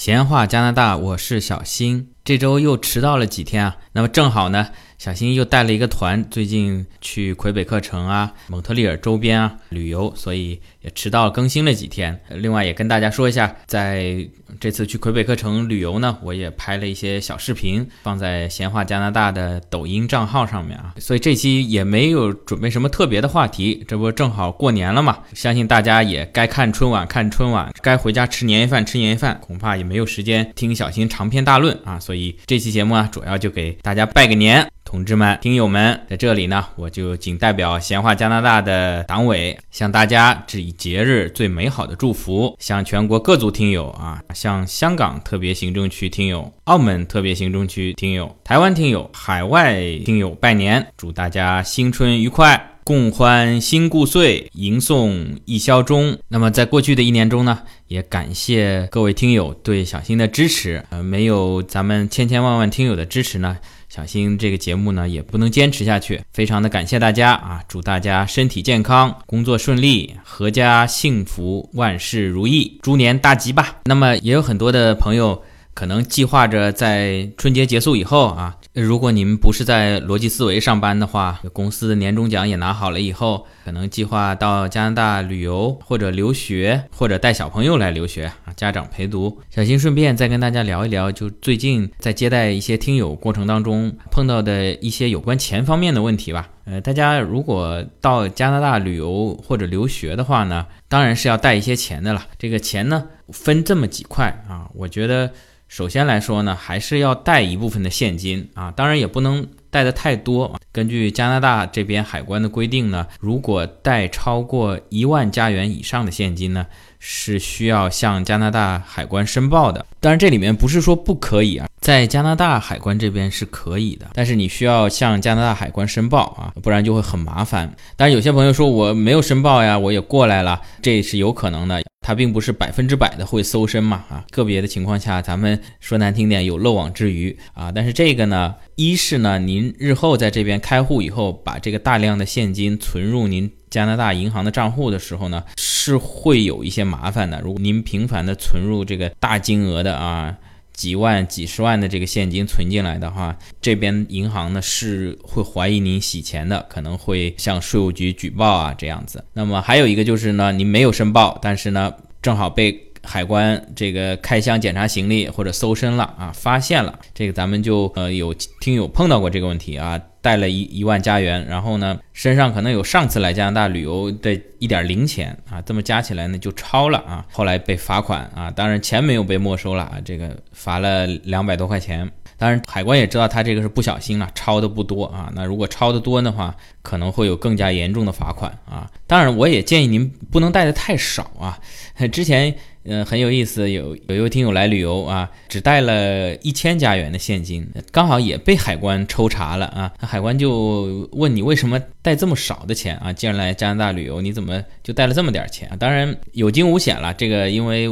闲话加拿大，我是小新。这周又迟到了几天啊？那么正好呢，小新又带了一个团，最近去魁北克城啊、蒙特利尔周边啊旅游，所以也迟到更新了几天。另外也跟大家说一下，在这次去魁北克城旅游呢，我也拍了一些小视频，放在闲话加拿大的抖音账号上面啊。所以这期也没有准备什么特别的话题，这不正好过年了嘛？相信大家也该看春晚看春晚，该回家吃年夜饭吃年夜饭，恐怕也没有时间听小新长篇大论啊。所以这期节目啊，主要就给大家拜个年，同志们、听友们，在这里呢，我就仅代表闲话加拿大的党委，向大家致以节日最美好的祝福，向全国各族听友啊，向香港特别行政区听友、澳门特别行政区听友、台湾听友、海外听友拜年，祝大家新春愉快。共欢新故岁，迎送一宵中。那么，在过去的一年中呢，也感谢各位听友对小新的支持。呃，没有咱们千千万万听友的支持呢，小新这个节目呢也不能坚持下去。非常的感谢大家啊！祝大家身体健康，工作顺利，阖家幸福，万事如意，猪年大吉吧。那么，也有很多的朋友。可能计划着在春节结束以后啊，如果你们不是在逻辑思维上班的话，公司的年终奖也拿好了以后，可能计划到加拿大旅游或者留学，或者带小朋友来留学啊，家长陪读。小新顺便再跟大家聊一聊，就最近在接待一些听友过程当中碰到的一些有关钱方面的问题吧。呃，大家如果到加拿大旅游或者留学的话呢，当然是要带一些钱的了。这个钱呢，分这么几块啊，我觉得。首先来说呢，还是要带一部分的现金啊，当然也不能带的太多。根据加拿大这边海关的规定呢，如果带超过一万加元以上的现金呢，是需要向加拿大海关申报的。当然这里面不是说不可以啊，在加拿大海关这边是可以的，但是你需要向加拿大海关申报啊，不然就会很麻烦。当然有些朋友说我没有申报呀，我也过来了，这是有可能的。它并不是百分之百的会搜身嘛，啊，个别的情况下，咱们说难听点有漏网之鱼啊。但是这个呢，一是呢，您日后在这边开户以后，把这个大量的现金存入您加拿大银行的账户的时候呢，是会有一些麻烦的。如果您频繁的存入这个大金额的啊。几万、几十万的这个现金存进来的话，这边银行呢是会怀疑您洗钱的，可能会向税务局举报啊，这样子。那么还有一个就是呢，您没有申报，但是呢，正好被。海关这个开箱检查行李或者搜身了啊，发现了这个，咱们就呃有听友碰到过这个问题啊，带了一一万加元，然后呢身上可能有上次来加拿大旅游的一点零钱啊，这么加起来呢就超了啊，后来被罚款啊，当然钱没有被没收了啊，这个罚了两百多块钱，当然海关也知道他这个是不小心了，超的不多啊，那如果超的多的话，可能会有更加严重的罚款啊，当然我也建议您不能带的太少啊，之前。嗯，很有意思，有有一位听友来旅游啊，只带了一千加元的现金，刚好也被海关抽查了啊。海关就问你为什么带这么少的钱啊？既然来加拿大旅游，你怎么就带了这么点钱啊？当然有惊无险了，这个因为。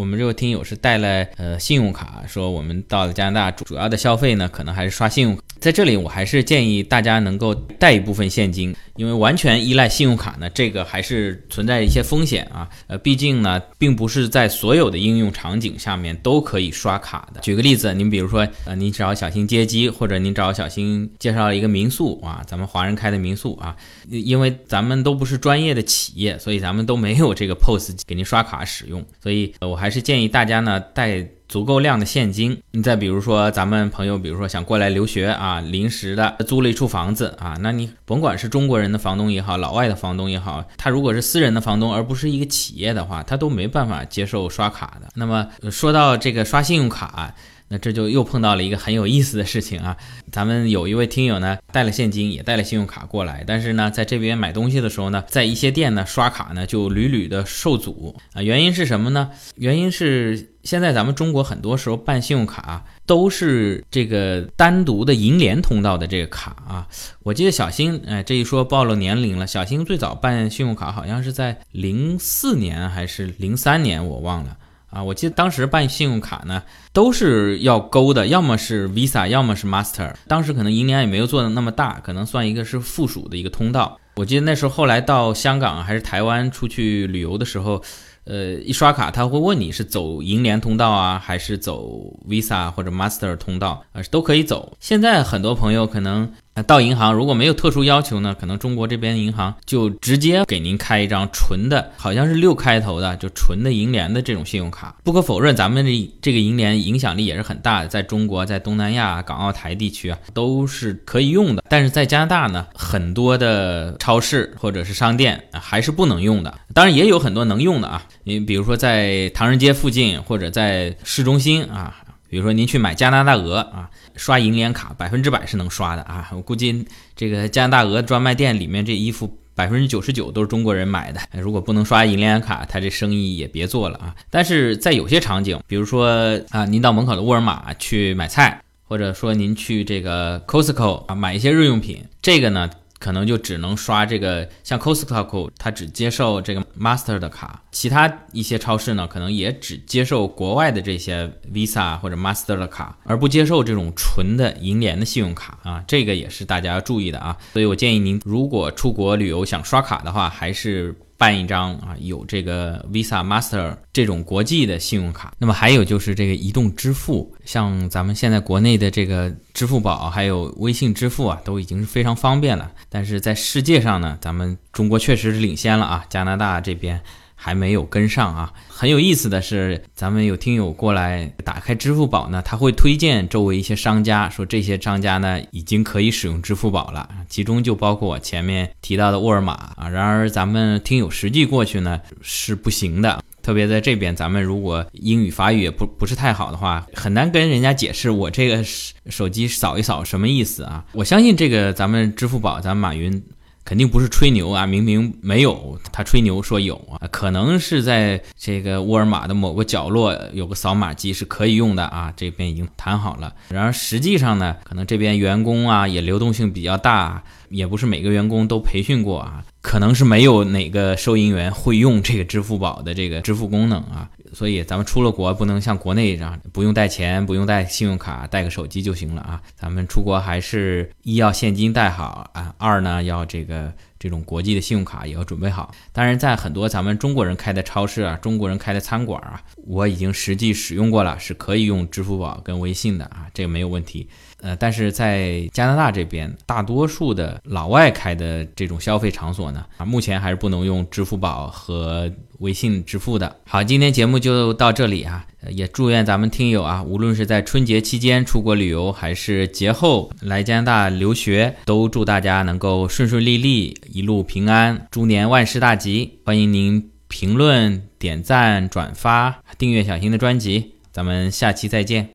我们这位听友是带了呃信用卡，说我们到了加拿大主要的消费呢，可能还是刷信用卡。在这里，我还是建议大家能够带一部分现金，因为完全依赖信用卡呢，这个还是存在一些风险啊。呃，毕竟呢，并不是在所有的应用场景下面都可以刷卡的。举个例子，您比如说，呃，您找小新接机，或者您找小新介绍一个民宿啊，咱们华人开的民宿啊，因为咱们都不是专业的企业，所以咱们都没有这个 POS 给您刷卡使用，所以我。还是建议大家呢带足够量的现金。你再比如说，咱们朋友，比如说想过来留学啊，临时的租了一处房子啊，那你甭管是中国人的房东也好，老外的房东也好，他如果是私人的房东，而不是一个企业的话，他都没办法接受刷卡的。那么说到这个刷信用卡。那这就又碰到了一个很有意思的事情啊！咱们有一位听友呢，带了现金，也带了信用卡过来，但是呢，在这边买东西的时候呢，在一些店呢刷卡呢就屡屡的受阻啊。原因是什么呢？原因是现在咱们中国很多时候办信用卡都是这个单独的银联通道的这个卡啊。我记得小新，哎，这一说暴露年龄了。小新最早办信用卡好像是在零四年还是零三年，我忘了。啊，我记得当时办信用卡呢，都是要勾的，要么是 Visa，要么是 Master。当时可能银联也没有做的那么大，可能算一个是附属的一个通道。我记得那时候后来到香港还是台湾出去旅游的时候，呃，一刷卡他会问你是走银联通道啊，还是走 Visa 或者 Master 通道啊，都可以走。现在很多朋友可能。到银行如果没有特殊要求呢，可能中国这边银行就直接给您开一张纯的，好像是六开头的，就纯的银联的这种信用卡。不可否认，咱们这这个银联影响力也是很大的，在中国、在东南亚、港澳台地区啊，都是可以用的。但是在加拿大呢，很多的超市或者是商店还是不能用的。当然也有很多能用的啊，你比如说在唐人街附近或者在市中心啊。比如说您去买加拿大鹅啊，刷银联卡百分之百是能刷的啊！我估计这个加拿大鹅专卖店里面这衣服百分之九十九都是中国人买的。如果不能刷银联卡，他这生意也别做了啊！但是在有些场景，比如说啊，您到门口的沃尔玛去买菜，或者说您去这个 Costco 啊买一些日用品，这个呢。可能就只能刷这个，像 Costco 它只接受这个 Master 的卡，其他一些超市呢，可能也只接受国外的这些 Visa 或者 Master 的卡，而不接受这种纯的银联的信用卡啊，这个也是大家要注意的啊。所以我建议您，如果出国旅游想刷卡的话，还是。办一张啊，有这个 Visa、Master 这种国际的信用卡。那么还有就是这个移动支付，像咱们现在国内的这个支付宝还有微信支付啊，都已经是非常方便了。但是在世界上呢，咱们中国确实是领先了啊，加拿大这边。还没有跟上啊！很有意思的是，咱们有听友过来打开支付宝呢，他会推荐周围一些商家，说这些商家呢已经可以使用支付宝了，其中就包括我前面提到的沃尔玛啊。然而咱们听友实际过去呢是不行的，特别在这边，咱们如果英语法语也不不是太好的话，很难跟人家解释我这个手机扫一扫什么意思啊！我相信这个咱们支付宝，咱马云。肯定不是吹牛啊！明明没有，他吹牛说有啊，可能是在这个沃尔玛的某个角落有个扫码机是可以用的啊，这边已经谈好了。然而实际上呢，可能这边员工啊也流动性比较大，也不是每个员工都培训过啊，可能是没有哪个收银员会用这个支付宝的这个支付功能啊。所以咱们出了国不能像国内这样不用带钱，不用带信用卡，带个手机就行了啊！咱们出国还是一要现金带好啊，二呢要这个这种国际的信用卡也要准备好。当然，在很多咱们中国人开的超市啊，中国人开的餐馆啊，我已经实际使用过了，是可以用支付宝跟微信的啊，这个没有问题。呃，但是在加拿大这边，大多数的老外开的这种消费场所呢，啊，目前还是不能用支付宝和微信支付的。好，今天节目就到这里啊，也祝愿咱们听友啊，无论是在春节期间出国旅游，还是节后来加拿大留学，都祝大家能够顺顺利利，一路平安，猪年万事大吉。欢迎您评论、点赞、转发、订阅小新的专辑，咱们下期再见。